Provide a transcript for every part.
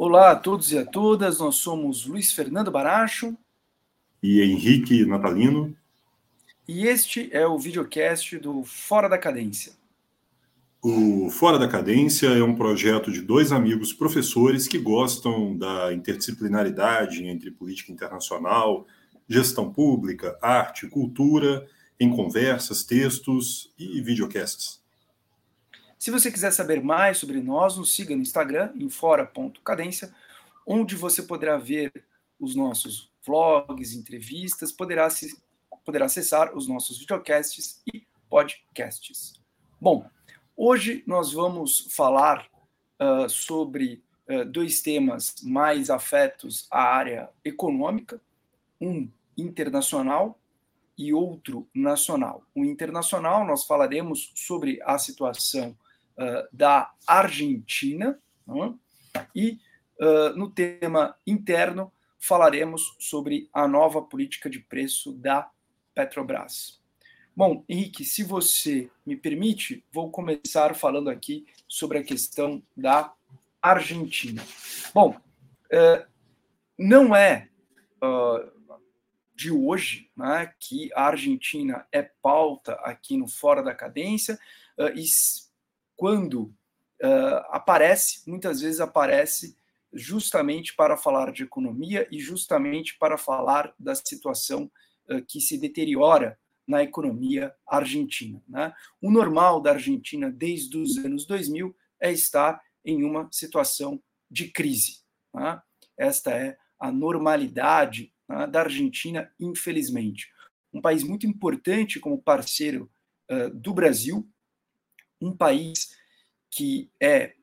Olá a todos e a todas, nós somos Luiz Fernando Baracho e Henrique Natalino. E este é o videocast do Fora da Cadência. O Fora da Cadência é um projeto de dois amigos professores que gostam da interdisciplinaridade entre política internacional, gestão pública, arte, cultura, em conversas, textos e videocasts. Se você quiser saber mais sobre nós, nos siga no Instagram, em fora.cadência, onde você poderá ver os nossos vlogs, entrevistas, poderá, se, poderá acessar os nossos videocasts e podcasts. Bom, hoje nós vamos falar uh, sobre uh, dois temas mais afetos à área econômica, um internacional e outro nacional. O internacional, nós falaremos sobre a situação uh, da Argentina, uh, e uh, no tema interno falaremos sobre a nova política de preço da Petrobras. Bom, Henrique, se você me permite, vou começar falando aqui sobre a questão da Argentina. Bom, não é de hoje né, que a Argentina é pauta aqui no Fora da Cadência, e quando uh, aparece, muitas vezes aparece justamente para falar de economia e justamente para falar da situação uh, que se deteriora na economia argentina. Né? O normal da Argentina desde os anos 2000 é estar em uma situação de crise. Né? Esta é a normalidade né, da Argentina, infelizmente. Um país muito importante como parceiro uh, do Brasil, um país que é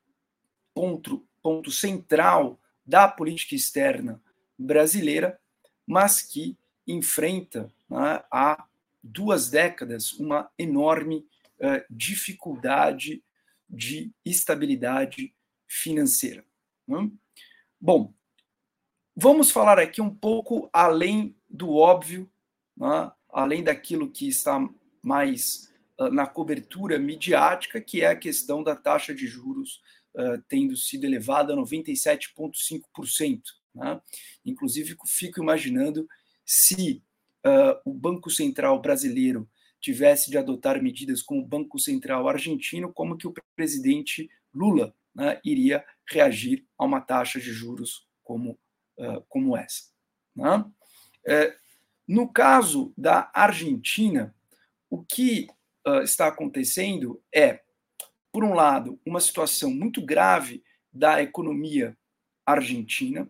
ponto, ponto central da política externa brasileira, mas que enfrenta né, há duas décadas uma enorme uh, dificuldade de estabilidade financeira. Né? Bom, vamos falar aqui um pouco além do óbvio, né, além daquilo que está mais na cobertura midiática, que é a questão da taxa de juros uh, tendo sido elevada a 97,5%. Né? Inclusive, fico imaginando se uh, o Banco Central brasileiro tivesse de adotar medidas como o Banco Central argentino, como que o presidente Lula né, iria reagir a uma taxa de juros como, uh, como essa. Né? É, no caso da Argentina, o que uh, está acontecendo é, por um lado, uma situação muito grave da economia argentina.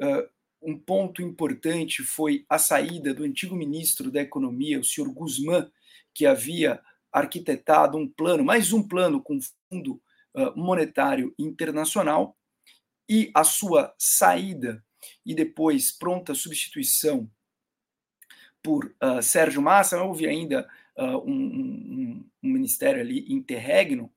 Uh, um ponto importante foi a saída do antigo ministro da Economia, o senhor Guzmán, que havia arquitetado um plano, mais um plano com Fundo Monetário Internacional, e a sua saída e depois pronta substituição por uh, Sérgio Massa. Houve ainda uh, um, um, um, ministério ali interregno,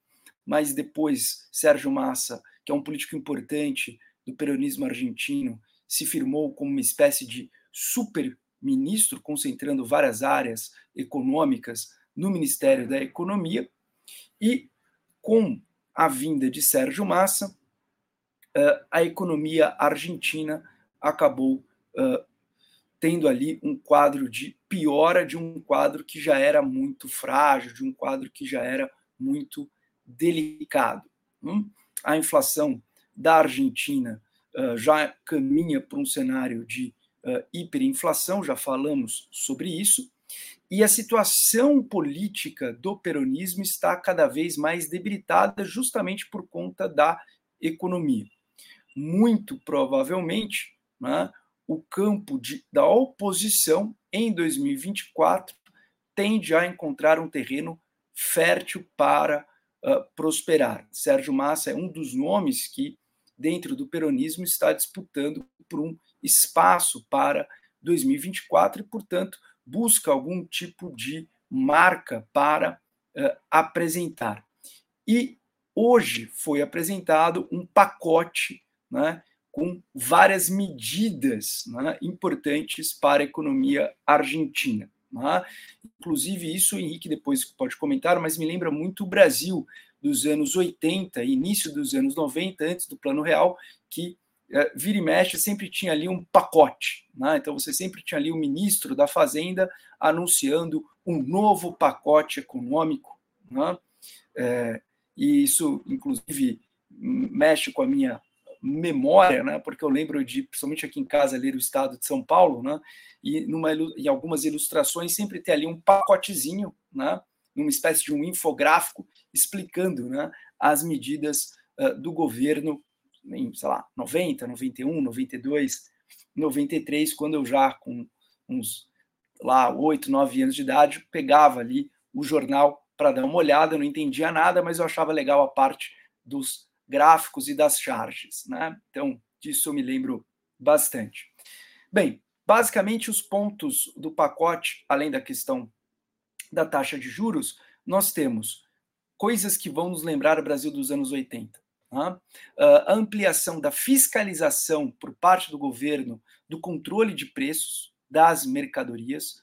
mas depois Sérgio Massa, que é um político importante do peronismo argentino, se firmou como uma espécie de super ministro, concentrando várias áreas econômicas no Ministério da Economia, e com a vinda de Sérgio Massa, a economia argentina acabou tendo ali um quadro de piora de um quadro que já era muito frágil, de um quadro que já era muito delicado. Hum? A inflação da Argentina uh, já caminha para um cenário de uh, hiperinflação, já falamos sobre isso, e a situação política do peronismo está cada vez mais debilitada justamente por conta da economia. Muito provavelmente, né, o campo de, da oposição em 2024 tende a encontrar um terreno fértil para uh, prosperar. Sérgio Massa é um dos nomes que, dentro do peronismo, está disputando por um espaço para 2024 e, portanto, busca algum tipo de marca para uh, apresentar. E hoje foi apresentado um pacote né, com várias medidas né, importantes para a economia argentina. Né? Inclusive, isso, Henrique, depois pode comentar, mas me lembra muito o Brasil dos anos 80, início dos anos 90, antes do Plano Real, que é, vira e mexe, sempre tinha ali um pacote. Né? Então, você sempre tinha ali o ministro da Fazenda anunciando um novo pacote econômico. Né? É, e isso, inclusive, mexe com a minha memória, né? porque eu lembro de, principalmente aqui em casa, ler o Estado de São Paulo, né? e numa, em algumas ilustrações sempre tem ali um pacotezinho, né? uma espécie de um infográfico explicando né? as medidas uh, do governo em, sei lá, 90, 91, 92, 93, quando eu já com uns lá 8, 9 anos de idade, pegava ali o jornal para dar uma olhada, não entendia nada, mas eu achava legal a parte dos gráficos e das charges, né? Então, disso eu me lembro bastante. Bem, basicamente os pontos do pacote, além da questão da taxa de juros, nós temos coisas que vão nos lembrar o Brasil dos anos 80. Né? A ampliação da fiscalização por parte do governo do controle de preços das mercadorias,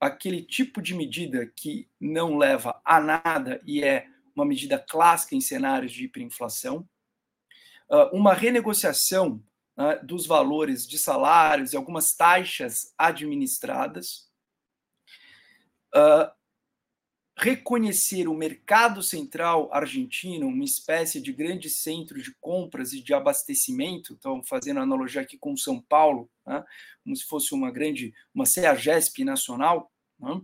aquele tipo de medida que não leva a nada e é uma medida clássica em cenários de hiperinflação, uma renegociação né, dos valores de salários e algumas taxas administradas, reconhecer o mercado central argentino, uma espécie de grande centro de compras e de abastecimento, então fazendo analogia aqui com São Paulo, né, como se fosse uma grande, uma CEAGESP nacional, né,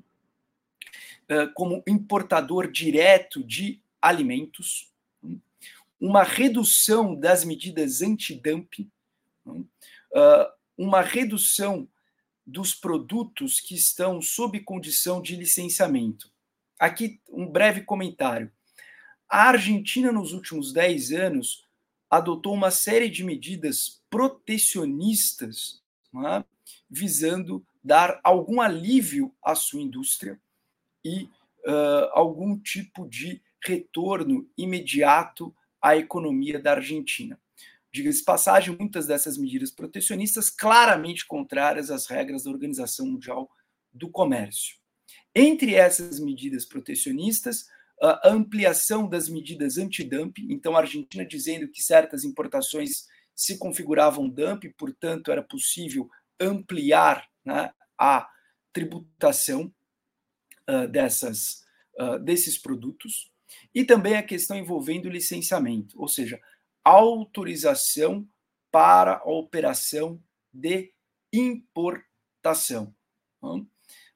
eh, como importador direto de alimentos, uma redução das medidas antidumping, eh, uma redução dos produtos que estão sob condição de licenciamento. Aqui um breve comentário. A Argentina, nos últimos 10 anos, adotou uma série de medidas protecionistas é? visando dar algum alívio à sua indústria e uh, algum tipo de retorno imediato à economia da Argentina. Diga-se passagem, muitas dessas medidas protecionistas claramente contrárias às regras da Organização Mundial do Comércio. Entre essas medidas protecionistas, a ampliação das medidas antidumping, então a Argentina dizendo que certas importações se configuravam dumping, portanto era possível ampliar né, a tributação uh, dessas, uh, desses produtos, e também a questão envolvendo licenciamento, ou seja, autorização para a operação de importação. Então,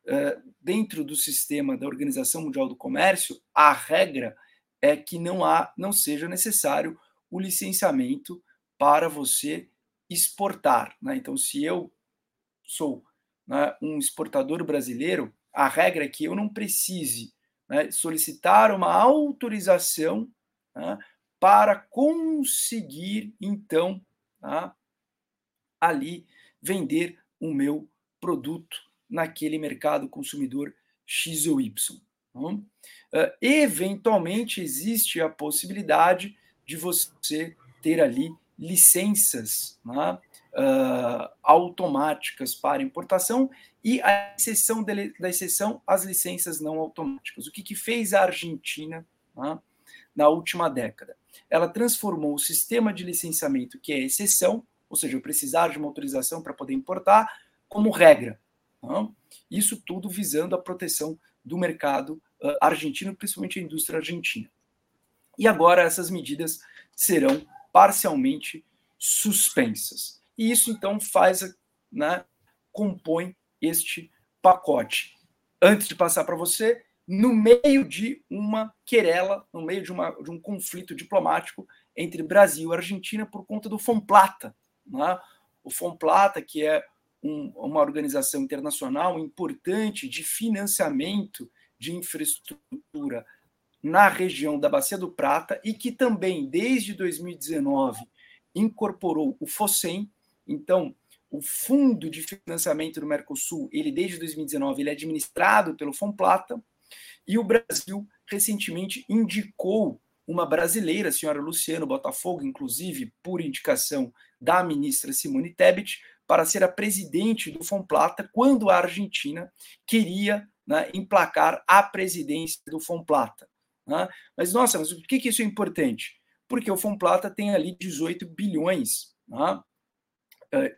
eh, dentro do sistema da Organização Mundial do Comércio, a regra é que não há, não seja necessário o licenciamento para você exportar. Né? Então, se eu sou né, um exportador brasileiro, a regra é que eu não precise né, solicitar uma autorização né, para conseguir, então, tá, ali vender o meu produto naquele mercado consumidor X ou Y. Uh, eventualmente existe a possibilidade de você ter ali licenças né, uh, automáticas para importação e a exceção de, da exceção as licenças não automáticas. O que, que fez a Argentina né, na última década? Ela transformou o sistema de licenciamento, que é exceção, ou seja, eu precisar de uma autorização para poder importar, como regra. Não? Isso tudo visando a proteção do mercado uh, argentino, principalmente a indústria argentina. E agora essas medidas serão parcialmente suspensas. E isso então faz, né, compõe este pacote. Antes de passar para você, no meio de uma querela, no meio de, uma, de um conflito diplomático entre Brasil e Argentina por conta do Fomplata. Né? O Fomplata, que é um, uma organização internacional importante de financiamento de infraestrutura na região da Bacia do Prata e que também, desde 2019, incorporou o FOSEM. Então, o Fundo de Financiamento do Mercosul, ele desde 2019, ele é administrado pelo Fomplata, e o Brasil recentemente indicou uma brasileira, a senhora Luciano Botafogo, inclusive por indicação da ministra Simone Tebet, para ser a presidente do Fomplata quando a Argentina queria né, emplacar a presidência do Fomplata. Né? Mas, nossa, mas por que, que isso é importante? Porque o Fomplata tem ali 18 bilhões né,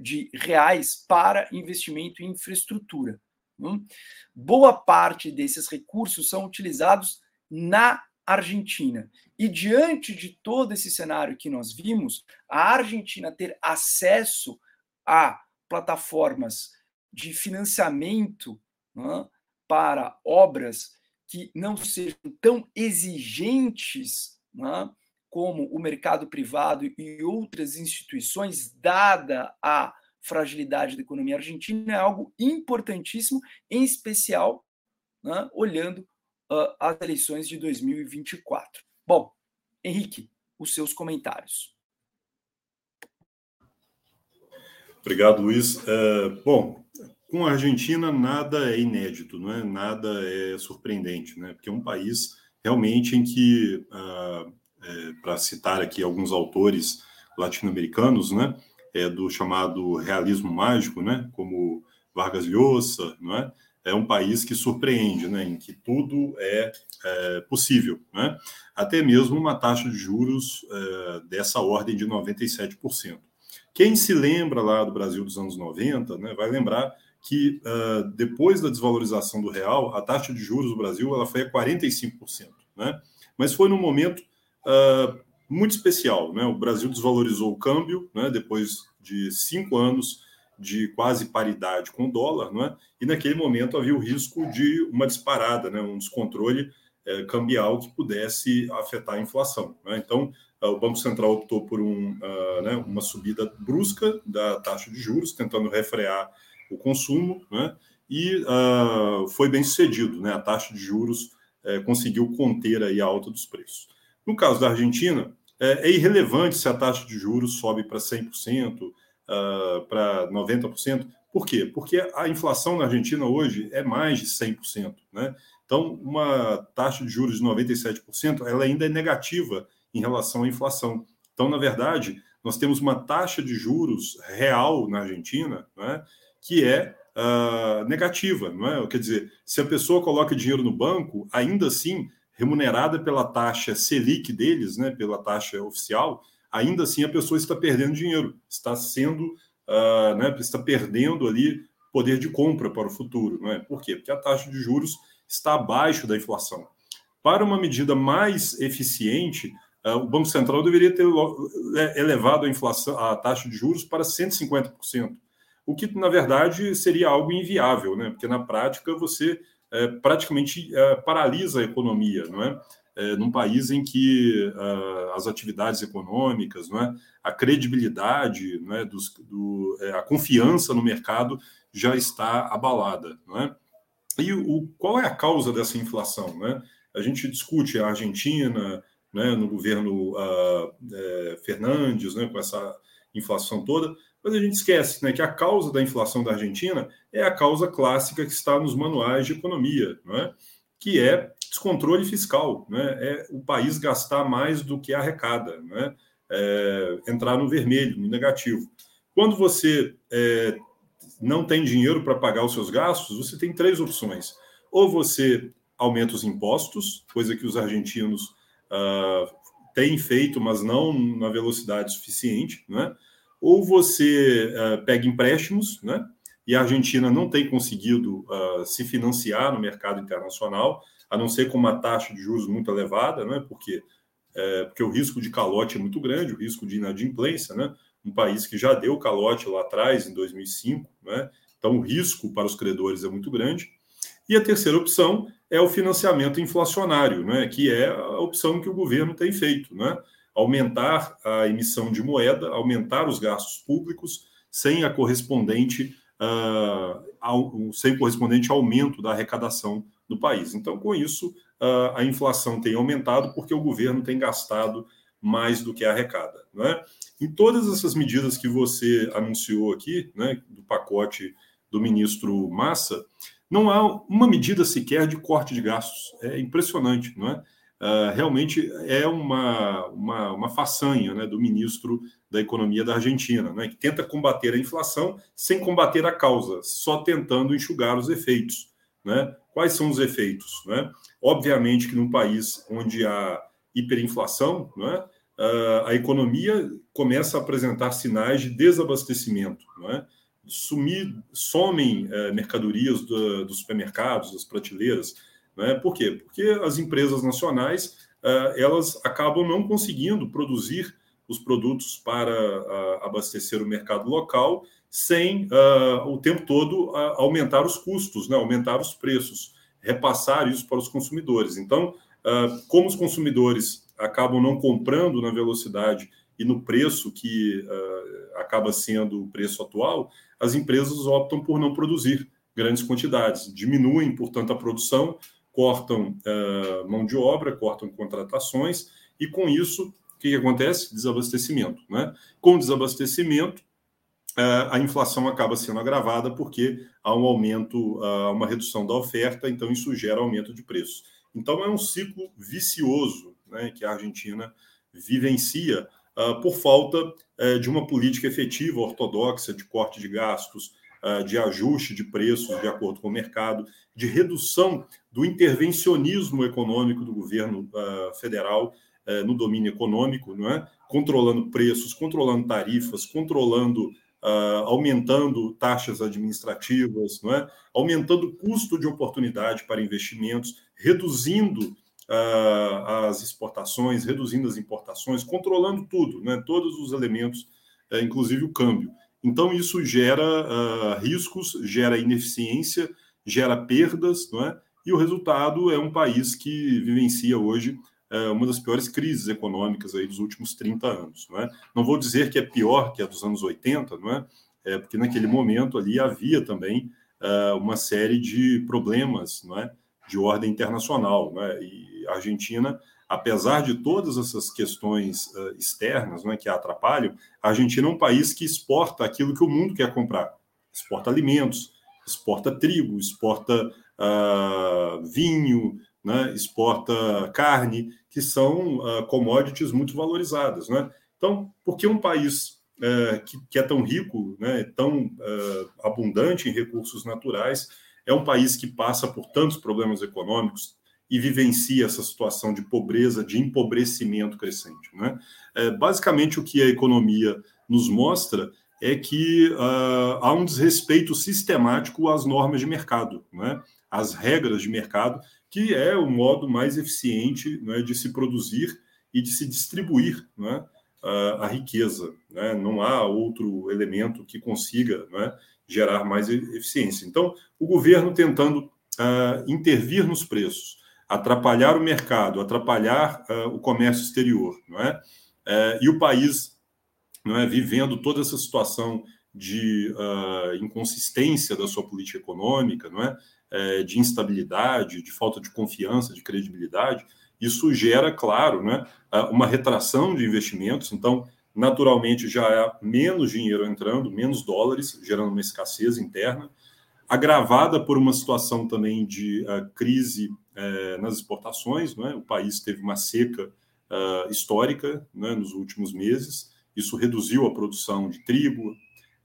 de reais para investimento em infraestrutura. Hum? Boa parte desses recursos são utilizados na Argentina. E diante de todo esse cenário que nós vimos, a Argentina ter acesso a plataformas de financiamento né, para obras que não sejam tão exigentes né, como o mercado privado e outras instituições, dada a fragilidade da economia argentina, é algo importantíssimo, em especial né, olhando uh, as eleições de 2024. Bom, Henrique, os seus comentários. Obrigado, Luiz. É, bom, com a Argentina nada é inédito, não é? Nada é surpreendente, né? Porque é um país realmente em que, uh, é, para citar aqui alguns autores latino-americanos, né? É do chamado realismo mágico, né? Como Vargas Llosa, não é? é um país que surpreende, né, em que tudo é, é possível, né? até mesmo uma taxa de juros é, dessa ordem de 97%. Quem se lembra lá do Brasil dos anos 90, né, vai lembrar que uh, depois da desvalorização do real, a taxa de juros do Brasil ela foi a 45%, né? mas foi num momento uh, muito especial. Né? O Brasil desvalorizou o câmbio né, depois de cinco anos de quase paridade com o dólar, não é? e naquele momento havia o risco de uma disparada, né? um descontrole é, cambial que pudesse afetar a inflação. Né? Então, uh, o Banco Central optou por um, uh, né, uma subida brusca da taxa de juros, tentando refrear o consumo, né? e uh, foi bem sucedido. Né? A taxa de juros eh, conseguiu conter aí a alta dos preços. No caso da Argentina, é, é irrelevante se a taxa de juros sobe para 100%, uh, para 90%. Por quê? Porque a inflação na Argentina hoje é mais de 100%. Né? Então, uma taxa de juros de 97%, ela ainda é negativa em relação à inflação. Então, na verdade, nós temos uma taxa de juros real na Argentina né, que é uh, negativa. Não é? Quer dizer, se a pessoa coloca dinheiro no banco, ainda assim, remunerada pela taxa Selic deles, né, pela taxa oficial, ainda assim a pessoa está perdendo dinheiro, está sendo, uh, né, está perdendo ali poder de compra para o futuro. Não é? Por quê? Porque a taxa de juros está abaixo da inflação. Para uma medida mais eficiente, uh, o Banco Central deveria ter é, elevado a inflação, a taxa de juros para 150%, o que na verdade seria algo inviável, né? Porque na prática você é, praticamente é, paralisa a economia, não é? é, num país em que uh, as atividades econômicas, não é, a credibilidade, não é, dos, do, é, a confiança no mercado já está abalada. Não é? E o, qual é a causa dessa inflação? Né? A gente discute a Argentina, né, no governo uh, é, Fernandes, né, com essa inflação toda, mas a gente esquece né, que a causa da inflação da Argentina é a causa clássica que está nos manuais de economia, é? que é descontrole fiscal, né? é o país gastar mais do que arrecada, né? É, entrar no vermelho, no negativo. Quando você é, não tem dinheiro para pagar os seus gastos, você tem três opções. Ou você aumenta os impostos, coisa que os argentinos uh, têm feito, mas não na velocidade suficiente, né? Ou você uh, pega empréstimos, né? e a Argentina não tem conseguido uh, se financiar no mercado internacional, a não ser com uma taxa de juros muito elevada, né? porque, é, porque o risco de calote é muito grande, o risco de inadimplência, né? um país que já deu calote lá atrás, em 2005, né? então o risco para os credores é muito grande. E a terceira opção é o financiamento inflacionário, né? que é a opção que o governo tem feito, né? Aumentar a emissão de moeda, aumentar os gastos públicos sem a correspondente uh, ao, sem correspondente aumento da arrecadação do país. Então, com isso, a inflação tem aumentado porque o governo tem gastado mais do que arrecada. Né? Em todas essas medidas que você anunciou aqui, né, do pacote do ministro Massa, não há uma medida sequer de corte de gastos. É impressionante, não é? Uh, realmente é uma, uma, uma façanha né, do ministro da Economia da Argentina, né, que tenta combater a inflação sem combater a causa, só tentando enxugar os efeitos. Né? Quais são os efeitos? Né? Obviamente que num país onde há hiperinflação, né, a economia começa a apresentar sinais de desabastecimento, não é? Sumir, somem mercadorias do, dos supermercados, das prateleiras, não é? Por quê? Porque as empresas nacionais elas acabam não conseguindo produzir os produtos para abastecer o mercado local sem o tempo todo aumentar os custos, né? aumentar os preços, repassar isso para os consumidores. Então, como os consumidores acabam não comprando na velocidade e no preço que uh, acaba sendo o preço atual, as empresas optam por não produzir grandes quantidades, diminuem, portanto, a produção, cortam uh, mão de obra, cortam contratações, e com isso, o que, que acontece? Desabastecimento. Né? Com desabastecimento, uh, a inflação acaba sendo agravada porque há um aumento, uma redução da oferta, então isso gera aumento de preços. Então é um ciclo vicioso né, que a Argentina vivencia uh, por falta uh, de uma política efetiva, ortodoxa, de corte de gastos, uh, de ajuste de preços de acordo com o mercado, de redução do intervencionismo econômico do governo federal no domínio econômico, não é? controlando preços, controlando tarifas, controlando aumentando taxas administrativas, não é? aumentando o custo de oportunidade para investimentos, reduzindo as exportações, reduzindo as importações, controlando tudo, né? todos os elementos, uh, inclusive o câmbio. Então, isso gera uh, riscos, gera ineficiência, gera perdas, não é? e o resultado é um país que vivencia hoje é, uma das piores crises econômicas aí dos últimos 30 anos. Não, é? não vou dizer que é pior que a dos anos 80, não é? é porque naquele momento ali havia também uh, uma série de problemas não é? de ordem internacional. Não é? E a Argentina, apesar de todas essas questões uh, externas né, que a atrapalham, a Argentina é um país que exporta aquilo que o mundo quer comprar. Exporta alimentos, exporta trigo, exporta uh, vinho, né, exporta carne, que são uh, commodities muito valorizadas. Né? Então, por que um país uh, que, que, é tão rico, né, tão uh, abundante em recursos naturais, é um país que passa por tantos problemas econômicos, e vivencia essa situação de pobreza, de empobrecimento crescente. Né? É, basicamente, o que a economia nos mostra é que uh, há um desrespeito sistemático às normas de mercado, né? às regras de mercado, que é o modo mais eficiente né, de se produzir e de se distribuir né, a, a riqueza. Né? Não há outro elemento que consiga né, gerar mais eficiência. Então, o governo tentando uh, intervir nos preços, atrapalhar o mercado, atrapalhar uh, o comércio exterior, não é? Uh, e o país, não é, vivendo toda essa situação de uh, inconsistência da sua política econômica, não é? é? de instabilidade, de falta de confiança, de credibilidade, isso gera, claro, né, uma retração de investimentos. Então, naturalmente, já há menos dinheiro entrando, menos dólares, gerando uma escassez interna, agravada por uma situação também de uh, crise é, nas exportações. Né? O país teve uma seca uh, histórica né, nos últimos meses. Isso reduziu a produção de trigo,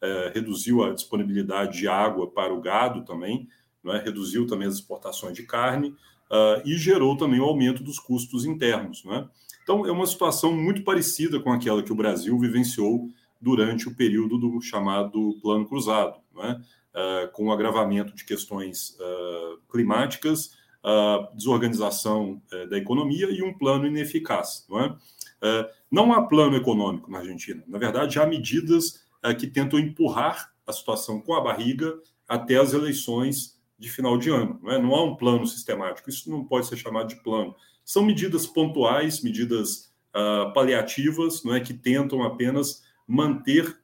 é, reduziu a disponibilidade de água para o gado também, né? reduziu também as exportações de carne uh, e gerou também o aumento dos custos internos. Né? Então, é uma situação muito parecida com aquela que o Brasil vivenciou durante o período do chamado Plano Cruzado, né? uh, com o agravamento de questões uh, climáticas uh, desorganização uh, da economia e um plano ineficaz. Não, é? Uh, não há plano econômico na Argentina. Na verdade, há medidas eh, que tentam empurrar a situação com a barriga até as eleições de final de ano. Não, é? não há um plano sistemático. Isso não pode ser chamado de plano. São medidas pontuais, medidas ah, paliativas, não é que tentam apenas manter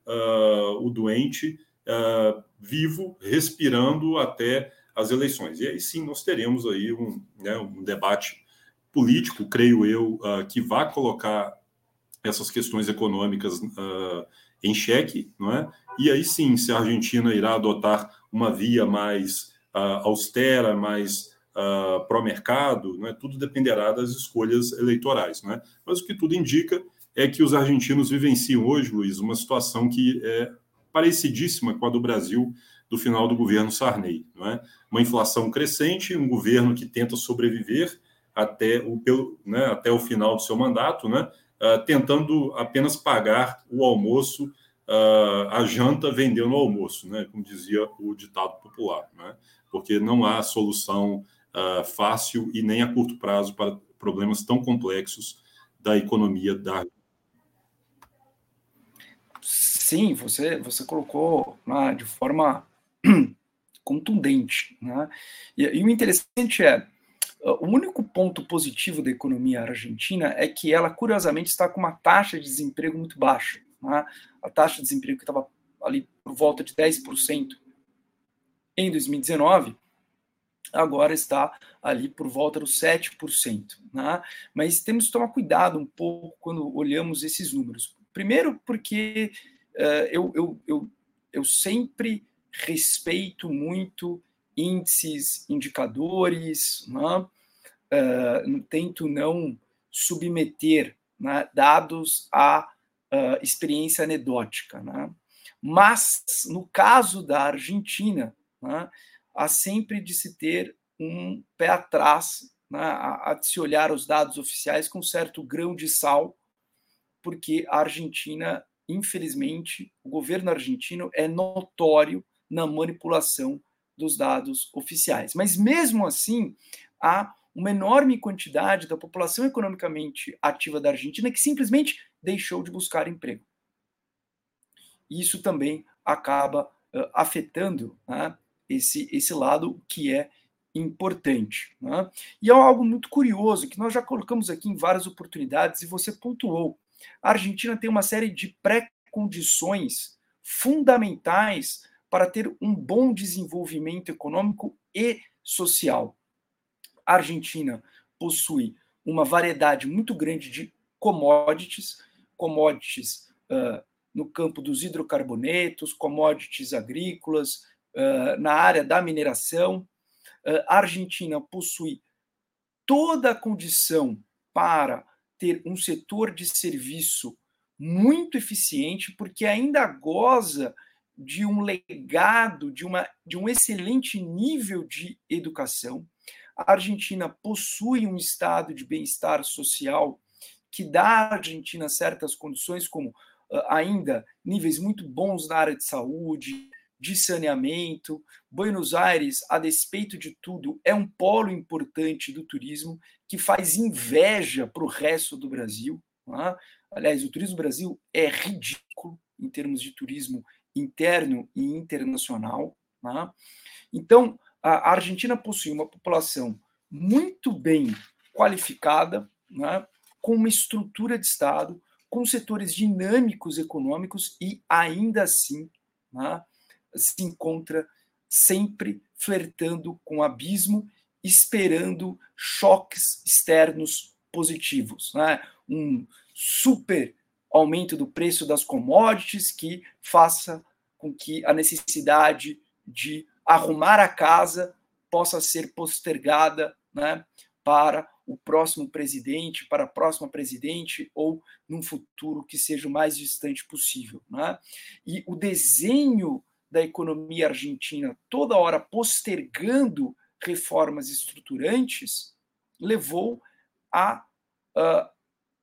o doente vivo, respirando até as eleições. E aí sim nós teremos aí um, né, um debate político, creio eu, uh, que vai colocar essas questões econômicas uh, em xeque, não é? E aí sim, se a Argentina irá adotar uma via mais uh, austera, mais uh, pró-mercado, não é? Tudo dependerá das escolhas eleitorais, não é? Mas o que tudo indica é que os argentinos vivenciam hoje, Luiz, uma situação que é parecidíssima com a do Brasil do final do governo Sarney. Não é? Uma inflação crescente, um governo que tenta sobreviver até o, pelo, né, até o final do seu mandato, né, uh, tentando apenas pagar o almoço, uh, a janta vendendo o almoço, né? como dizia o ditado popular, né? porque não há solução uh, fácil e nem a curto prazo para problemas tão complexos da economia da Sim, você, você colocou né, de forma contundente. Né? E, e, o interessante é, o único ponto positivo da economia argentina é que ela, curiosamente, está com uma taxa de desemprego muito baixa. Né? A taxa de desemprego que estava ali por volta de 10% em 2019, agora está ali por volta dos 7%. Né? Mas temos que tomar cuidado um pouco quando olhamos esses números. Primeiro, porque uh, eu, eu, eu, eu sempre respeito muito índices, indicadores, né? uh, tento não submeter né, dados à uh, experiência anedótica. Né? Mas, no caso da Argentina, né, há sempre de se ter um pé atrás, né, a, a de se olhar os dados oficiais com certo grão de sal, porque a Argentina, infelizmente, o governo argentino é notório na manipulação dos dados oficiais. Mas mesmo assim, há uma enorme quantidade da população economicamente ativa da Argentina que simplesmente deixou de buscar emprego. Isso também acaba uh, afetando né, esse, esse lado que é importante. Né? E é algo muito curioso que nós já colocamos aqui em várias oportunidades e você pontuou. A Argentina tem uma série de pré-condições fundamentais para ter um bom desenvolvimento econômico e social. A Argentina possui uma variedade muito grande de commodities, commodities uh, no campo dos hidrocarbonetos, commodities agrícolas, uh, na área da mineração. Uh, a Argentina possui toda a condição para ter um setor de serviço muito eficiente, porque ainda goza de um legado, de, uma, de um excelente nível de educação. A Argentina possui um estado de bem-estar social que dá à Argentina certas condições, como uh, ainda níveis muito bons na área de saúde, de saneamento. Buenos Aires, a despeito de tudo, é um polo importante do turismo que faz inveja para o resto do Brasil. É? Aliás, o turismo do Brasil é ridículo em termos de turismo interno e internacional. Né? Então, a Argentina possui uma população muito bem qualificada, né? com uma estrutura de Estado, com setores dinâmicos econômicos e ainda assim né? se encontra sempre flertando com o abismo, esperando choques externos positivos, né? um super aumento do preço das commodities que faça com que a necessidade de arrumar a casa possa ser postergada né, para o próximo presidente, para a próxima presidente ou num futuro que seja o mais distante possível. Né? E o desenho da economia argentina toda hora postergando reformas estruturantes levou à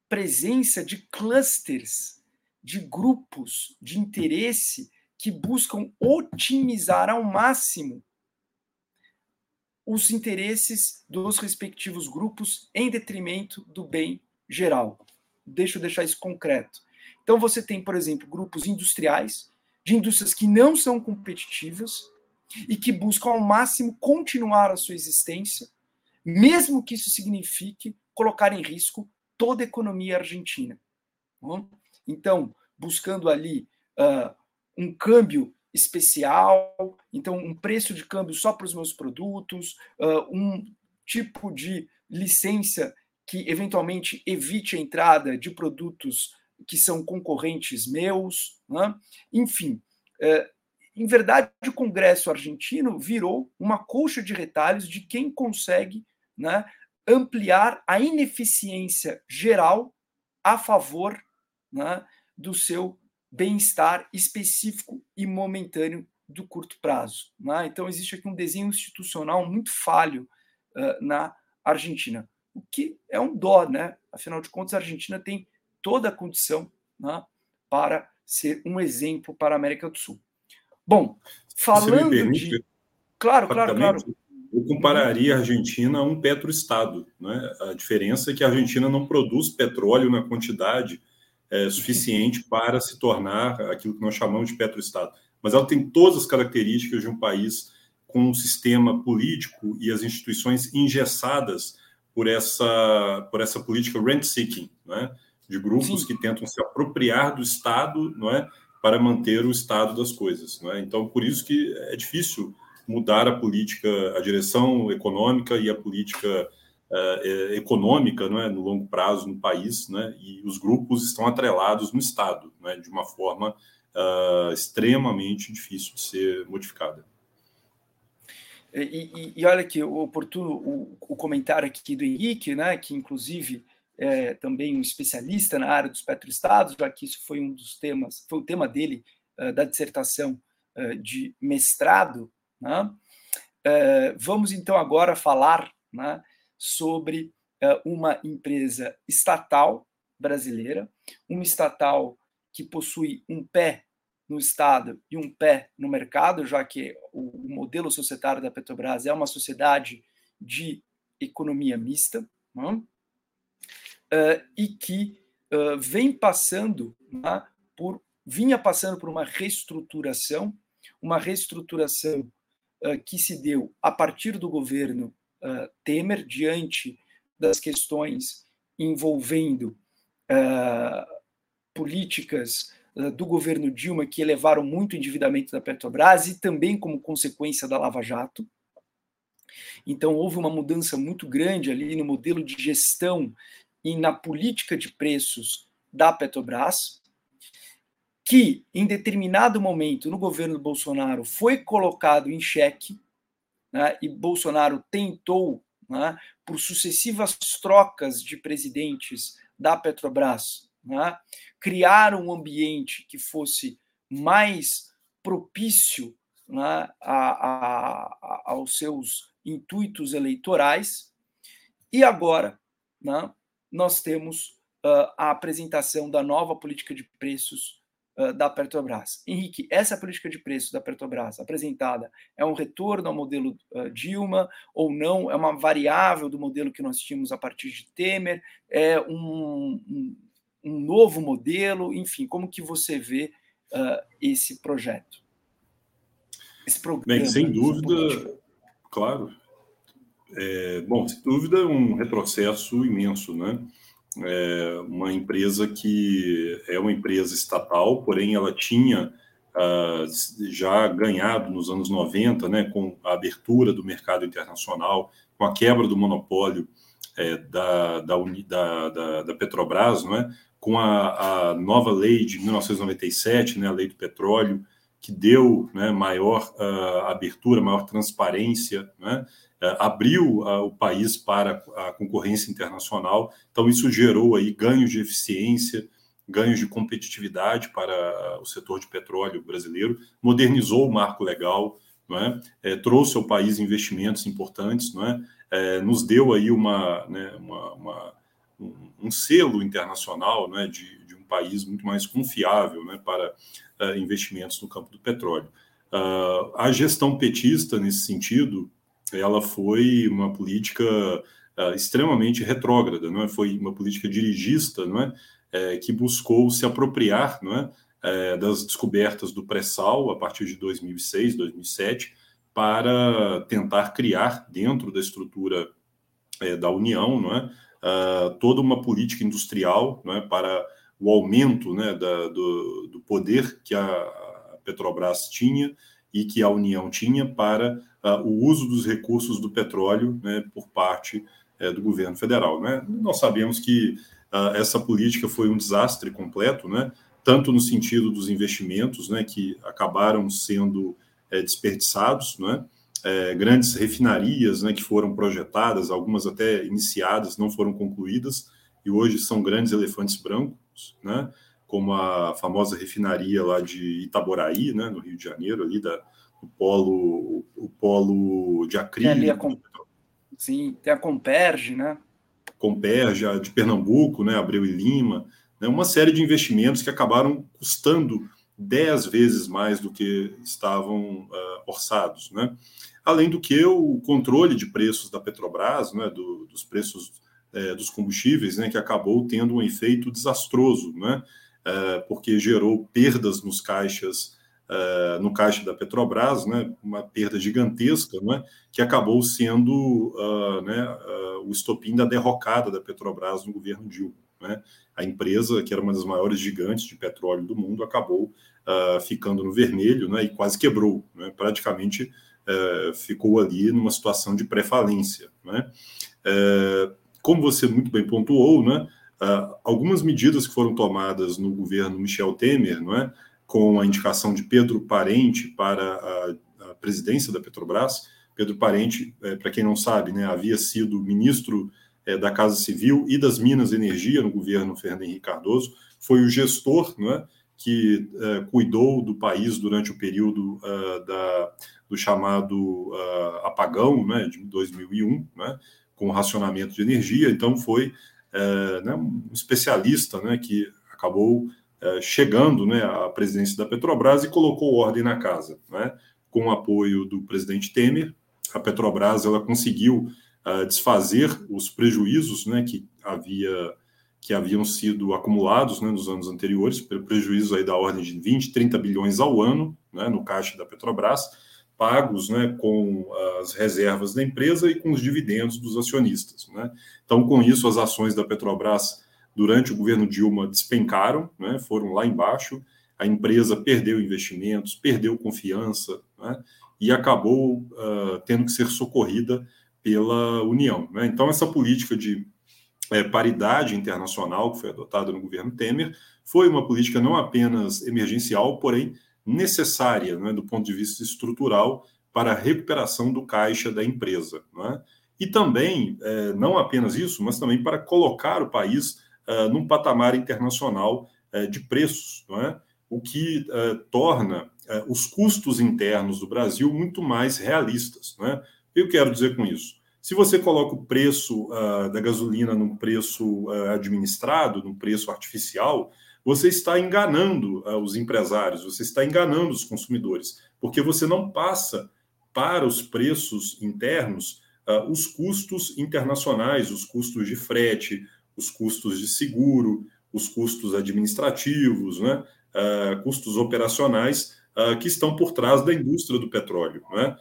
presença de clusters, de grupos de interesse que buscam otimizar ao máximo os interesses dos respectivos grupos em detrimento do bem geral. Deixa eu deixar isso concreto. Então você tem, por exemplo, grupos industriais, de indústrias que não são competitivas e que buscam ao máximo continuar a sua existência, mesmo que isso signifique colocar em risco toda a economia argentina. Então, buscando ali uh, um câmbio especial, então um preço de câmbio só para os meus produtos, uh, um tipo de licença que eventualmente evite a entrada de produtos que são concorrentes meus, né? enfim. Uh, em verdade, o Congresso argentino virou uma colcha de retalhos de quem consegue né, ampliar a ineficiência geral a favor né, do seu bem-estar específico e momentâneo do curto prazo. Né? Então, existe aqui um desenho institucional muito falho uh, na Argentina, o que é um dó, né? Afinal de contas, a Argentina tem toda a condição né, para ser um exemplo para a América do Sul. Bom, falando de. Claro, claro, claro. Eu compararia a Argentina a um petroestado. Né? A diferença é que a Argentina não produz petróleo na quantidade é, suficiente para se tornar aquilo que nós chamamos de petroestado. Mas ela tem todas as características de um país com um sistema político e as instituições engessadas por essa, por essa política rent-seeking, né? de grupos Sim. que tentam se apropriar do Estado não é? para manter o estado das coisas. Não é? Então, por isso que é difícil mudar a política, a direção econômica e a política uh, econômica não é? no longo prazo no país, né? e os grupos estão atrelados no Estado, né? de uma forma uh, extremamente difícil de ser modificada. E, e, e, olha que oportuno o, o, comentário aqui do Henrique, né, que inclusive é também um especialista na área dos petroestados, já que isso foi um dos temas, foi o tema dele uh, da dissertação uh, de mestrado. Né? Uh, vamos então agora falar né, sobre uma empresa estatal brasileira, uma estatal que possui um pé no Estado e um pé no mercado, já que o, o modelo societário da Petrobras é uma sociedade de economia mista, uh, e que uh, vem passando né, por vinha passando por uma reestruturação, uma reestruturação uh, que se deu a partir do governo Temer diante das questões envolvendo políticas do governo Dilma que elevaram muito o endividamento da Petrobras e também como consequência da Lava Jato. Então, houve uma mudança muito grande ali no modelo de gestão e na política de preços da Petrobras, que em determinado momento no governo Bolsonaro foi colocado em xeque, né, e Bolsonaro tentou, né, por sucessivas trocas de presidentes da Petrobras, né? criar um ambiente que fosse mais propício né, a, a, aos seus intuitos eleitorais. E agora né, nós temos uh, a apresentação da nova política de preços uh, da Petrobras. Henrique, essa política de preços da Petrobras apresentada é um retorno ao modelo uh, Dilma ou não? É uma variável do modelo que nós tínhamos a partir de Temer? É um, um um novo modelo? Enfim, como que você vê uh, esse projeto? Esse programa? Bem, sem dúvida, claro. É, bom, sem dúvida, um retrocesso imenso, né? É uma empresa que é uma empresa estatal, porém ela tinha uh, já ganhado nos anos 90, né, com a abertura do mercado internacional, com a quebra do monopólio é, da, da, da, da, Petrobras, não é? com a, a, nova lei de 1997, né, a lei do petróleo, que deu né, maior uh, abertura, maior transparência, né, uh, abriu uh, o país para a concorrência internacional. Então, isso gerou aí ganhos de eficiência, ganhos de competitividade para o setor de petróleo brasileiro, modernizou o marco legal, não é? É, trouxe ao país investimentos importantes, é? é nos deu aí uma, né, uma, uma um, um selo internacional né, de, país muito mais confiável né, para uh, investimentos no campo do petróleo. Uh, a gestão petista, nesse sentido, ela foi uma política uh, extremamente retrógrada, não é? foi uma política dirigista não é? é que buscou se apropriar não é? É, das descobertas do pré-sal a partir de 2006, 2007, para tentar criar dentro da estrutura é, da União não é? uh, toda uma política industrial né, para o aumento né, da, do, do, poder que a Petrobras tinha e que a União tinha para uh, o uso dos recursos do petróleo né, por parte uh, do governo federal. Né? Nós sabemos que uh, essa política foi um desastre completo, né, tanto no sentido dos investimentos, né, que acabaram sendo eh, desperdiçados, né, é, grandes refinarias né, que foram projetadas, algumas até iniciadas, não foram concluídas, e hoje são grandes elefantes brancos, né, como a famosa refinaria lá de Itaboraí, né, no Rio de Janeiro, ali da, o polo, o polo de acrílico. Com... Sim, tem a Comperge, né? Comperge, a de Pernambuco, né, Abreu e Lima, né, uma série de investimentos que acabaram custando dez vezes mais do que estavam uh, orçados. Né? Além do que o controle de preços da Petrobras, né, do, dos preços é, dos combustíveis, né, que acabou tendo um efeito desastroso, né, é, porque gerou perdas nos caixas, é, no caixa da Petrobras, né, uma perda gigantesca, né, que acabou sendo uh, né, uh, o estopim da derrocada da Petrobras no governo Dilma. Né? A empresa, que era uma das maiores gigantes de petróleo do mundo, acabou uh, ficando no vermelho né, e quase quebrou, né? praticamente uh, ficou ali numa situação de pré-falência. Né? Uh, como você muito bem pontuou, né, algumas medidas que foram tomadas no governo Michel Temer, não é, com a indicação de Pedro Parente para a, a presidência da Petrobras, Pedro Parente, é, para quem não sabe, né, havia sido ministro é, da Casa Civil e das Minas e Energia no governo Fernando Henrique Cardoso, foi o gestor é, que é, cuidou do país durante o período é, da, do chamado é, apagão né, de 2001, né, com racionamento de energia. Então, foi né, um especialista né, que acabou chegando né, à presidência da Petrobras e colocou ordem na casa. Né, com o apoio do presidente Temer, a Petrobras ela conseguiu desfazer os prejuízos né, que, havia, que haviam sido acumulados né, nos anos anteriores, prejuízos aí da ordem de 20, 30 bilhões ao ano né, no caixa da Petrobras, pagos né, com as reservas da empresa e com os dividendos dos acionistas. Né? Então, com isso, as ações da Petrobras durante o governo Dilma despencaram, né, foram lá embaixo, a empresa perdeu investimentos, perdeu confiança né, e acabou uh, tendo que ser socorrida pela União. Né? Então, essa política de é, paridade internacional que foi adotada no governo Temer foi uma política não apenas emergencial, porém necessária né, do ponto de vista estrutural para a recuperação do caixa da empresa. Né? E também, é, não apenas isso, mas também para colocar o país é, num patamar internacional é, de preços, o que torna os custos internos do Brasil muito mais realistas. Eu quero dizer com isso? Se você coloca o preço uh, da gasolina num preço uh, administrado, num preço artificial, você está enganando uh, os empresários, você está enganando os consumidores, porque você não passa para os preços internos os custos internacionais, os custos de frete, os custos de seguro, os custos administrativos, né? custos operacionais que estão por trás da indústria do petróleo. Né?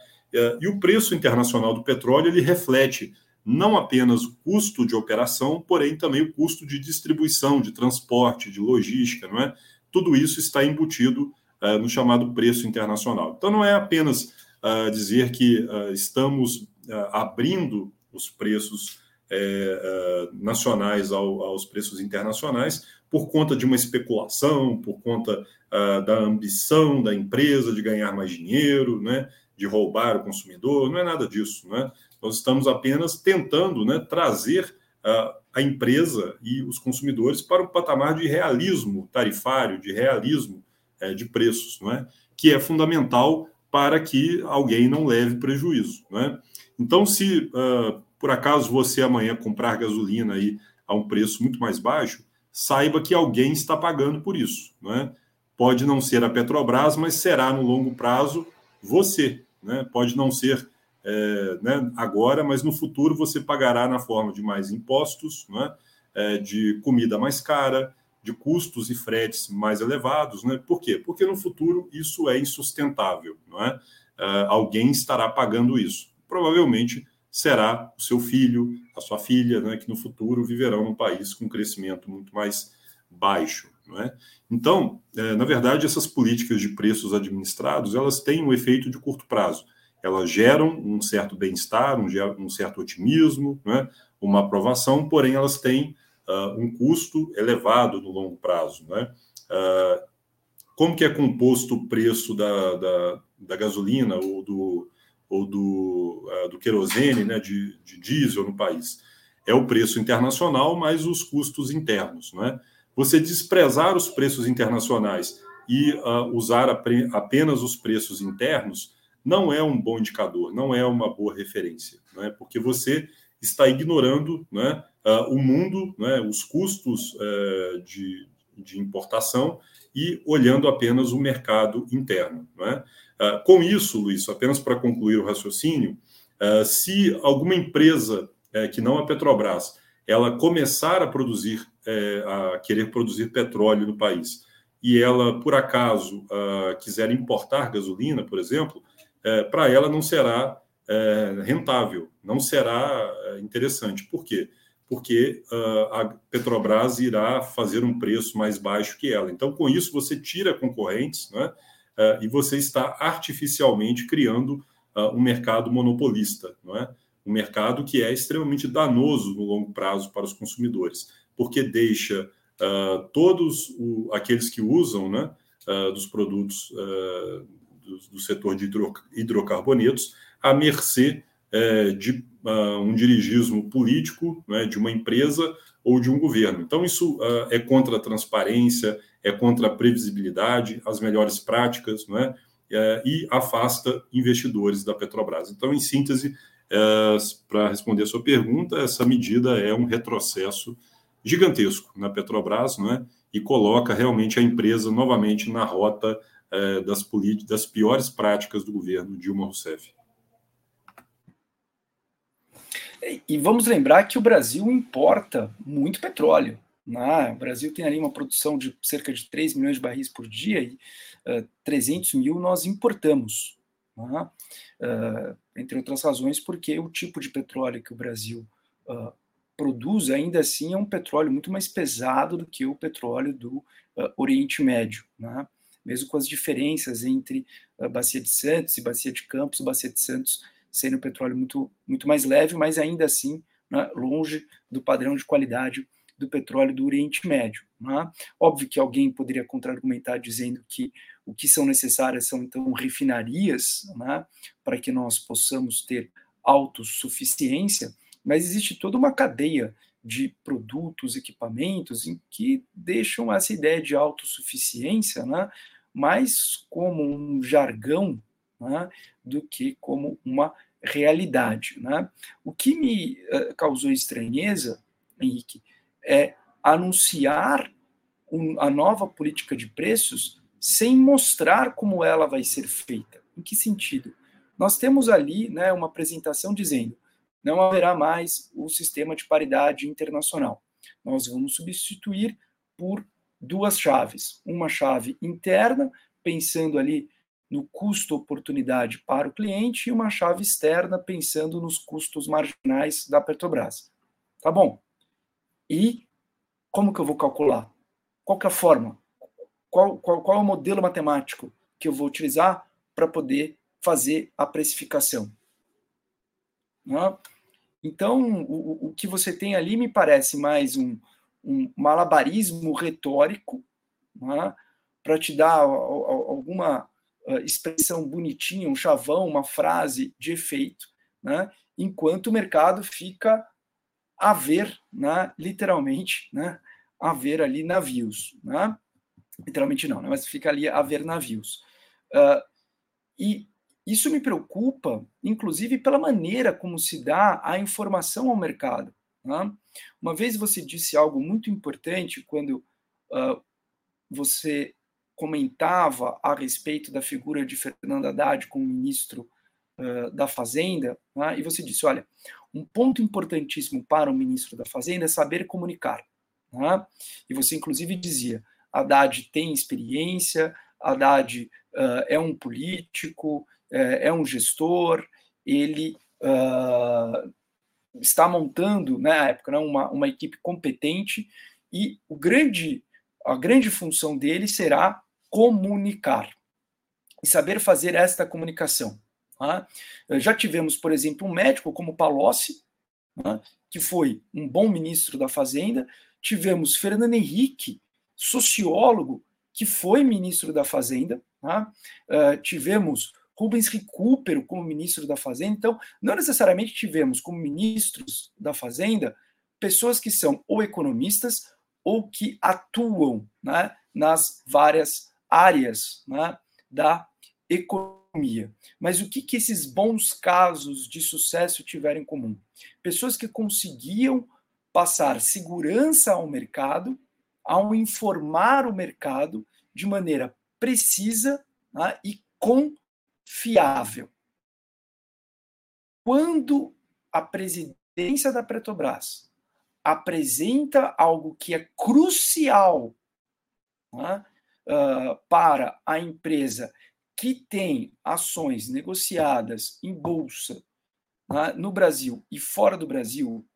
E o preço internacional do petróleo ele reflete não apenas o custo de operação, porém também o custo de distribuição, de transporte, de logística, não é? Tudo isso está embutido uh, no chamado preço internacional. Então não é apenas uh, dizer que uh, estamos abrindo os preços nacionais ao, aos preços internacionais por conta de uma especulação, por conta da ambição da empresa de ganhar mais dinheiro, né? de roubar o consumidor, não é nada disso. Né? Nós estamos apenas tentando né, trazer a, a empresa e os consumidores para um patamar de realismo tarifário, de realismo é, de preços, não é? que é fundamental para que alguém não leve prejuízo. Né? Então, se uh, por acaso você amanhã comprar gasolina aí a um preço muito mais baixo, saiba que alguém está pagando por isso. Né? Pode não ser a Petrobras, mas será no longo prazo você. Né? Pode não ser é, né, agora, mas no futuro você pagará na forma de mais impostos, né? É, de comida mais cara, de custos e fretes mais elevados. Né? Por quê? Porque no futuro isso é insustentável. Não é? é alguém estará pagando isso. Provavelmente será o seu filho, a sua filha, né, que no futuro viverão num país com crescimento muito mais baixo. Não é? Então, é, na verdade, essas políticas de preços administrados elas têm um efeito de curto prazo. Elas geram um certo bem-estar, um, um, certo otimismo, é? uma aprovação, porém elas têm uh, um custo elevado no longo prazo. Uh, como que é composto o preço da, da, da gasolina ou do, ou do, uh, do querosene, né, de, de diesel no país? É o preço internacional mais os custos internos, não é? Você desprezar os preços internacionais e usar apenas os preços internos não é um bom indicador, não é uma boa referência, não é? porque você está ignorando né, uh, o mundo, né, os custos uh, de, de importação e olhando apenas o mercado interno. Né? Uh, com isso, Luiz, apenas para concluir o raciocínio, se alguma empresa que não a Petrobras ela começar a produzir, a querer produzir petróleo no país, e ela, por acaso, quiser importar gasolina, por exemplo, para ela não será rentável, não será interessante. Por quê? porque uh, a Petrobras irá fazer um preço mais baixo que ela. Então, com isso, você tira concorrentes né, uh, e você está artificialmente criando uh, um mercado monopolista, não é? um mercado que é extremamente danoso no longo prazo para os consumidores, porque deixa todos o, aqueles que usam né, dos produtos do, do, setor de hidro, hidrocarbonetos à mercê é, de uh, um dirigismo político né, de uma empresa ou de um governo. Então, isso uh, é contra a transparência, é contra a previsibilidade, as melhores práticas, né, é, e afasta investidores da Petrobras. Então, em síntese, é, para responder a sua pergunta, essa medida é um retrocesso gigantesco na Petrobras, né, e coloca realmente a empresa novamente na rota é, das, das piores práticas do governo Dilma Rousseff. E vamos lembrar que o Brasil importa muito petróleo. Né? O Brasil tem ali uma produção de cerca de 3 milhões de barris por dia e uh, eh, 300 mil nós importamos. Né? Uh, entre outras razões, porque o tipo de petróleo que o Brasil uh, produz ainda assim é um petróleo muito mais pesado do que o petróleo do Oriente Médio. Né? Mesmo com as diferenças entre a Bacia de Santos e Bacia de Campos, Bacia de Santos sendo petróleo muito, muito mais leve, mas ainda assim né, longe do padrão de qualidade do petróleo do Oriente Médio. Né? Óbvio que alguém poderia contra-argumentar dizendo que o que são necessárias são então refinarias né, para que nós possamos ter autossuficiência, mas existe toda uma cadeia de produtos, equipamentos em que deixam essa ideia de autossuficiência né, mais como um jargão né, do que como uma realidade. Né? O que me uh, causou estranheza, Henrique, é anunciar a nova política de preços sem mostrar como ela vai ser feita. Em que sentido? Nós temos ali né, uma apresentação dizendo não haverá mais o sistema de paridade internacional. Nós vamos substituir por duas chaves. Uma chave interna, pensando ali no custo-oportunidade para o cliente e uma chave externa pensando nos custos marginais da Petrobras. Tá bom. E como que eu vou calcular? Qual é a forma? Qual, qual, qual é o modelo matemático que eu vou utilizar para poder fazer a precificação? Né? Então, o, o que você tem ali me parece mais um, um malabarismo retórico né? para te dar alguma uh, expressão bonitinha, um chavão, uma frase de efeito, né? enquanto o mercado fica a ver, né? literalmente, né? a ver ali navios. Né? Literalmente não, né? mas fica ali a ver navios. Uh, e isso me preocupa, inclusive pela maneira como se dá a informação ao mercado. Né? Uma vez você disse algo muito importante quando uh, você comentava a respeito da figura de Fernando Haddad como ministro uh, da Fazenda, né? e você disse: olha, um ponto importantíssimo para o ministro da Fazenda é saber comunicar. Né? E você, inclusive, dizia: Haddad tem experiência, Haddad uh, é um político, uh, é um gestor, ele está montando, né, na época, né, uma, uma equipe competente e o grande, a grande função dele será comunicar e saber fazer esta comunicação. Tá? Já tivemos, por exemplo, um médico como Palocci, tá? que foi um bom ministro da Fazenda. Tivemos Fernando Henrique, sociólogo, que foi ministro da Fazenda. Uh, tivemos Rubens Recupero como ministro da Fazenda. Então, não necessariamente tivemos como ministros da Fazenda pessoas que são ou economistas ou que atuam né, nas várias áreas né, da economia. Mas o que, que esses bons casos de sucesso tiveram em comum? Pessoas que conseguiam passar segurança ao mercado, ao informar o mercado de maneira precisa né, e confiável. Quando a presidência da Petrobras apresenta algo que é crucial né, uh, para a empresa que tem ações negociadas em bolsa né, no Brasil e fora do Brasil,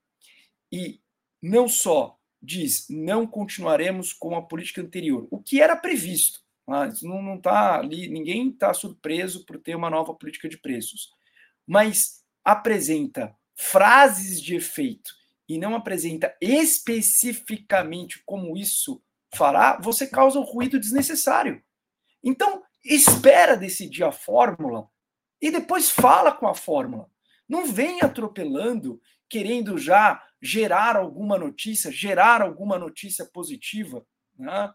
e não só diz não continuaremos com a política anterior, o que era previsto. Né, não está ali, ninguém está surpreso por ter uma nova política de preços, mas apresenta frases de efeito e não apresenta especificamente como isso fará, você causa um ruído desnecessário. Então, espera decidir a fórmula e depois fala com a fórmula. Não vem atropelando, querendo já gerar alguma notícia, gerar alguma notícia positiva, né?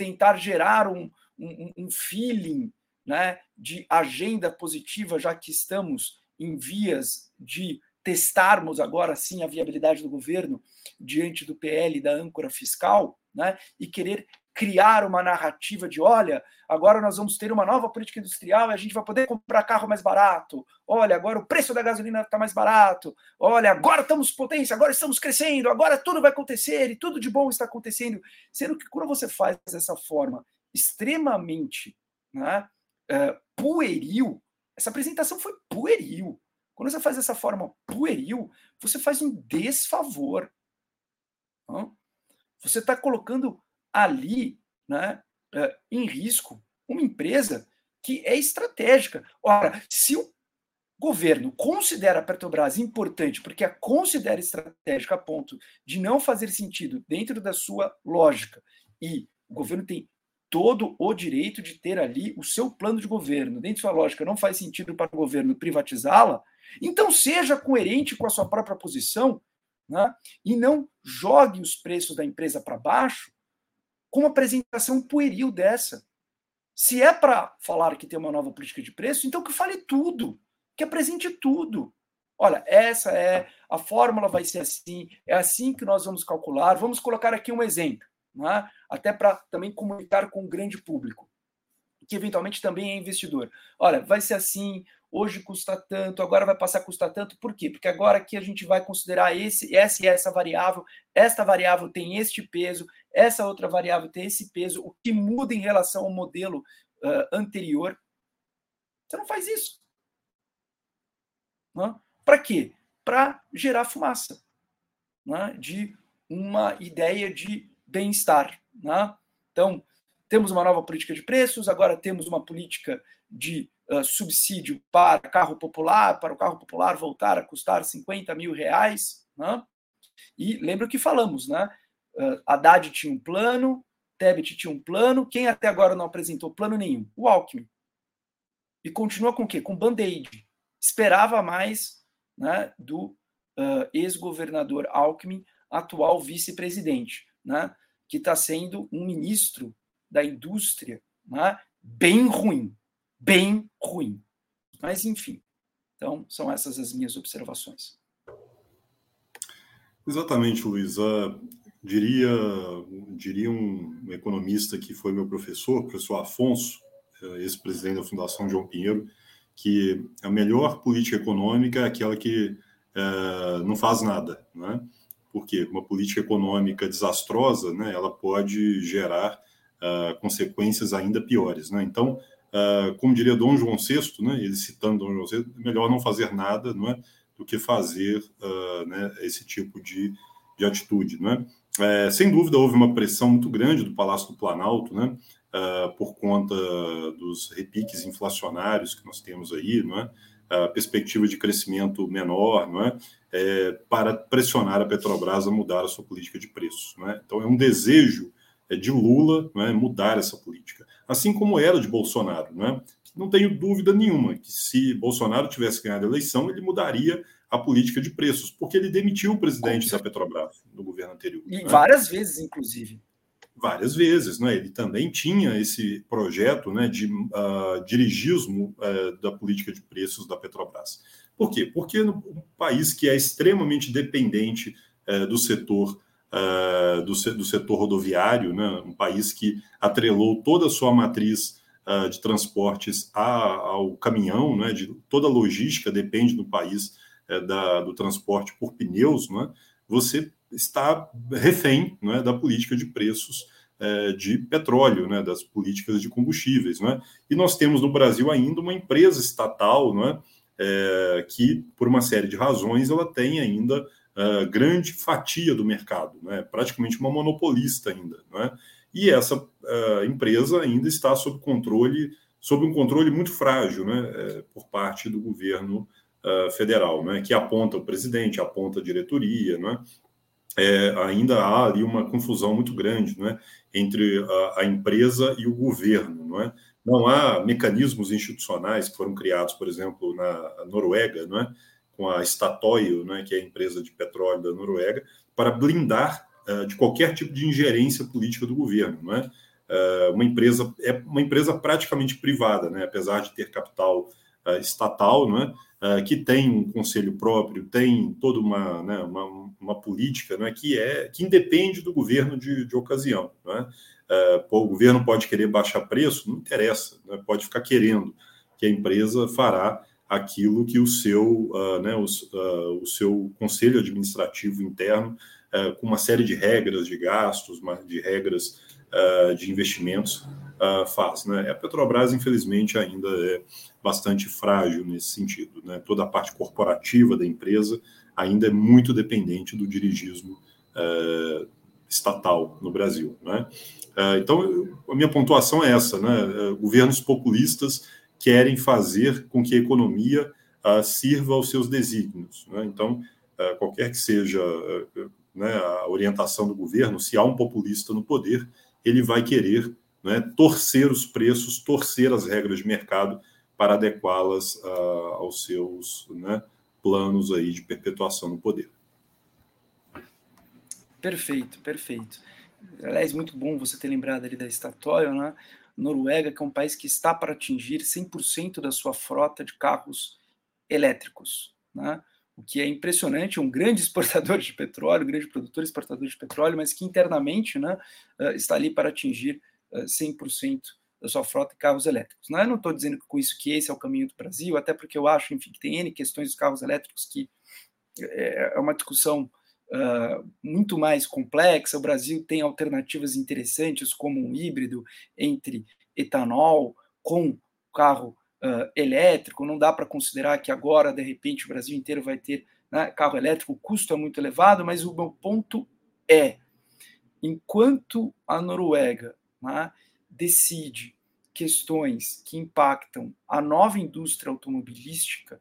Tentar gerar um, um, um feeling né, de agenda positiva, já que estamos em vias de testarmos agora sim a viabilidade do governo diante do PL da âncora fiscal, né, e querer criar uma narrativa de olha, agora nós vamos ter uma nova política industrial e a gente vai poder comprar carro mais barato. Olha, agora o preço da gasolina está mais barato. Olha, agora estamos potência, agora estamos crescendo, agora tudo vai acontecer e tudo de bom está acontecendo. Sendo que quando você faz dessa forma extremamente né, uh, pueril, essa apresentação foi pueril. Quando você faz dessa forma pueril, você faz um desfavor. Não? Você está colocando ali né, eh, em risco uma empresa que é estratégica. Ora, se o governo considera a Petrobras importante, porque a considera estratégica a ponto de não fazer sentido dentro da sua lógica, e o governo tem todo o direito de ter ali o seu plano de governo, dentro da sua lógica, não faz sentido para o governo privatizá-la, então seja coerente com a sua própria posição né, e não jogue os preços da empresa para baixo com uma apresentação pueril dessa. Se é para falar que tem uma nova política de preço, então que fale tudo, que apresente tudo. Olha, essa é a fórmula, vai ser assim, é assim que nós vamos calcular. Vamos colocar aqui um exemplo, é? até para também comunicar com o grande público, que eventualmente também é investidor. Olha, vai ser assim, hoje custa tanto, agora vai passar a custar tanto, por quê? Porque agora aqui a gente vai considerar esse, essa e essa variável, esta variável tem este peso, essa outra variável tem esse peso, o que muda em relação ao modelo uh, anterior. Você não faz isso. Para quê? Para gerar fumaça né? de uma ideia de bem-estar. Né? Então, temos uma nova política de preços, agora temos uma política de uh, subsídio para carro popular, para o carro popular voltar a custar 50 mil reais. Né? E lembra o que falamos, né? Uh, Haddad tinha um plano, Tebet tinha um plano, quem até agora não apresentou plano nenhum? O Alckmin. E continua com o quê? Com band-aid. Esperava mais né, do uh, ex-governador Alckmin, atual vice-presidente, né, que está sendo um ministro da indústria né, bem ruim. Bem ruim. Mas, enfim. Então, são essas as minhas observações. Exatamente, Luiz. Uh, diria, diria um economista que foi meu professor, professor Afonso, eh, ex-presidente da Fundação João Pinheiro, que a melhor política econômica é aquela que é, não faz nada, né? Porque uma política econômica desastrosa, né, ela pode gerar uh, consequências ainda piores, né? Então, uh, como diria Dom João VI, né, ele citando Dom João VI, melhor não fazer nada, não é, do que fazer uh, né, esse tipo de, de atitude, não é? É, sem dúvida, houve uma pressão muito grande do Palácio do Planalto, né, uh, por conta dos repiques inflacionários que nós temos aí, não é? a perspectiva de crescimento menor, não é? é? para pressionar a Petrobras a mudar a sua política de preços. Não é? Então, é um desejo é, de Lula não é? mudar essa política, assim como era de Bolsonaro. Não, é? não tenho dúvida nenhuma que se Bolsonaro tivesse ganhado a eleição, ele mudaria a política de preços, porque ele demitiu o presidente da Petrobras no governo anterior. E né? várias vezes, inclusive. várias vezes. Né? Ele também tinha esse projeto né, de uh, dirigismo uh, da política de preços da Petrobras. Por quê? Porque no um país que é extremamente dependente uh, do setor uh, do, do, setor rodoviário, né, um país que atrelou toda a sua matriz de transportes a, ao caminhão, né, de toda a logística depende do país da, do transporte por pneus, né, você está refém né, da política de preços é, de petróleo, né, das políticas de combustíveis. Né? E nós temos no Brasil ainda uma empresa estatal né, é, que, por uma série de razões, ela tem ainda é, grande fatia do mercado, né, praticamente uma monopolista ainda. Né? E essa é, empresa ainda está sob controle, sob um controle muito frágil né, é, por parte do governo uh, federal, né, que aponta o presidente, aponta a diretoria, né, é, ainda há ali uma confusão muito grande né, entre a, a, empresa e o governo. Não, é? não há mecanismos institucionais que foram criados, por exemplo, na Noruega, não é? Com a Statoil, né, que é a empresa de petróleo da Noruega, para blindar uh, de qualquer tipo de ingerência política do governo. Não é? Uh, uma empresa é uma empresa praticamente privada, né, apesar de ter capital uh, estatal, é? uh, que tem um conselho próprio, tem toda uma, né, uma, uma, política né, que, é, que independe do governo de, de ocasião. Né? O governo pode querer baixar preço, não interessa, né, pode ficar querendo que a empresa fará aquilo que o seu, uh, né, uh, o, seu conselho administrativo interno, uh, com uma série de regras de gastos, de regras de investimentos, faz. Né? A Petrobras, infelizmente, ainda é bastante frágil nesse sentido. Né? Toda a parte corporativa da empresa ainda é muito dependente do dirigismo estatal no Brasil. Né? Então, a minha pontuação é essa: né? Governos populistas querem fazer com que a economia uh, sirva aos seus desígnios. Né? Então, uh, qualquer que seja uh, né, a orientação do governo, se há um populista no poder, ele vai querer né, torcer os preços, torcer as regras de mercado para adequá-las aos seus né, planos aí de perpetuação no poder. Perfeito, perfeito. Aliás, muito bom você ter lembrado ali da Statoil, né? Noruega, que é um país que está para atingir 100% da sua frota de carros elétricos, né? o que é impressionante, um grande exportador de petróleo, um grande produtor exportador de petróleo, mas que internamente né, ah, está ali para atingir 100% ah, da sua frota de carros elétricos. Não, eu não estou dizendo com isso que esse é o caminho do Brasil, até porque eu acho, enfim, que tem N questões dos carros elétricos que é, é uma discussão uh, muito mais complexa. O Brasil tem alternativas interessantes, como um híbrido entre etanol com carro uh, elétrico. Não dá para considerar que agora, de repente, o Brasil inteiro vai ter né, carro elétrico, o custo é muito elevado, mas o meu ponto é: enquanto a Noruega né, decide questões que impactam a nova indústria automobilística,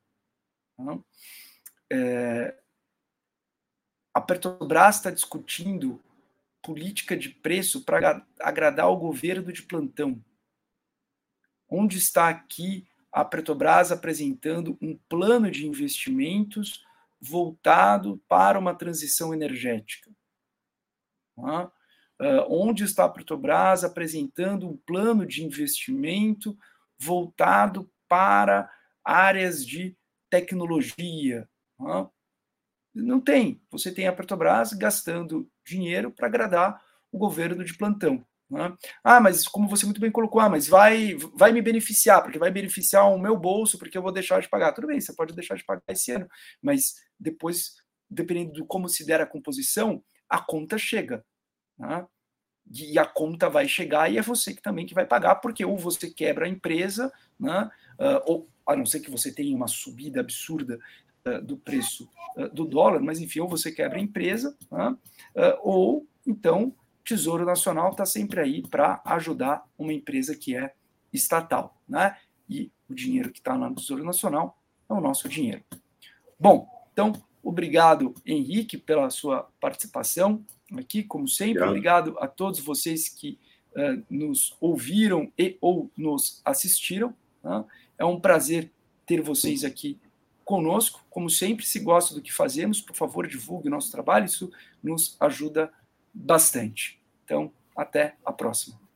é, a Petrobras está discutindo política de preço para agradar o governo de plantão. Onde está aqui a Petrobras apresentando um plano de investimentos voltado para uma transição energética? Né? Uh, onde está a Petrobras apresentando um plano de investimento voltado para áreas de tecnologia. Uh, não tem. Você tem a Petrobras gastando dinheiro para agradar o governo de plantão. Uh, ah, mas como você muito bem colocou, ah, mas vai, vai me beneficiar, porque vai beneficiar o meu bolso, porque eu vou deixar de pagar. Tudo bem, você pode deixar de pagar esse ano, mas depois, dependendo de como se der a composição, a conta chega. Né? E a conta vai chegar e é você que também que vai pagar, porque ou você quebra a empresa, né? Uh, ou a não ser que você tenha uma subida absurda do preço uh, do dólar, mas enfim, ou você quebra a empresa, né? ou então Tesouro Nacional está sempre aí para ajudar uma empresa que é estatal, né? E o dinheiro que está lá no Tesouro Nacional é o nosso dinheiro. Bom, então Obrigado, Henrique, pela sua participação aqui, como sempre. Obrigado, Obrigado a todos vocês que uh, nos ouviram e ou nos assistiram. Né? É um prazer ter vocês aqui conosco. Como sempre, se gosta do que fazemos, por favor, divulgue o nosso trabalho, isso nos ajuda bastante. Então, Até a próxima.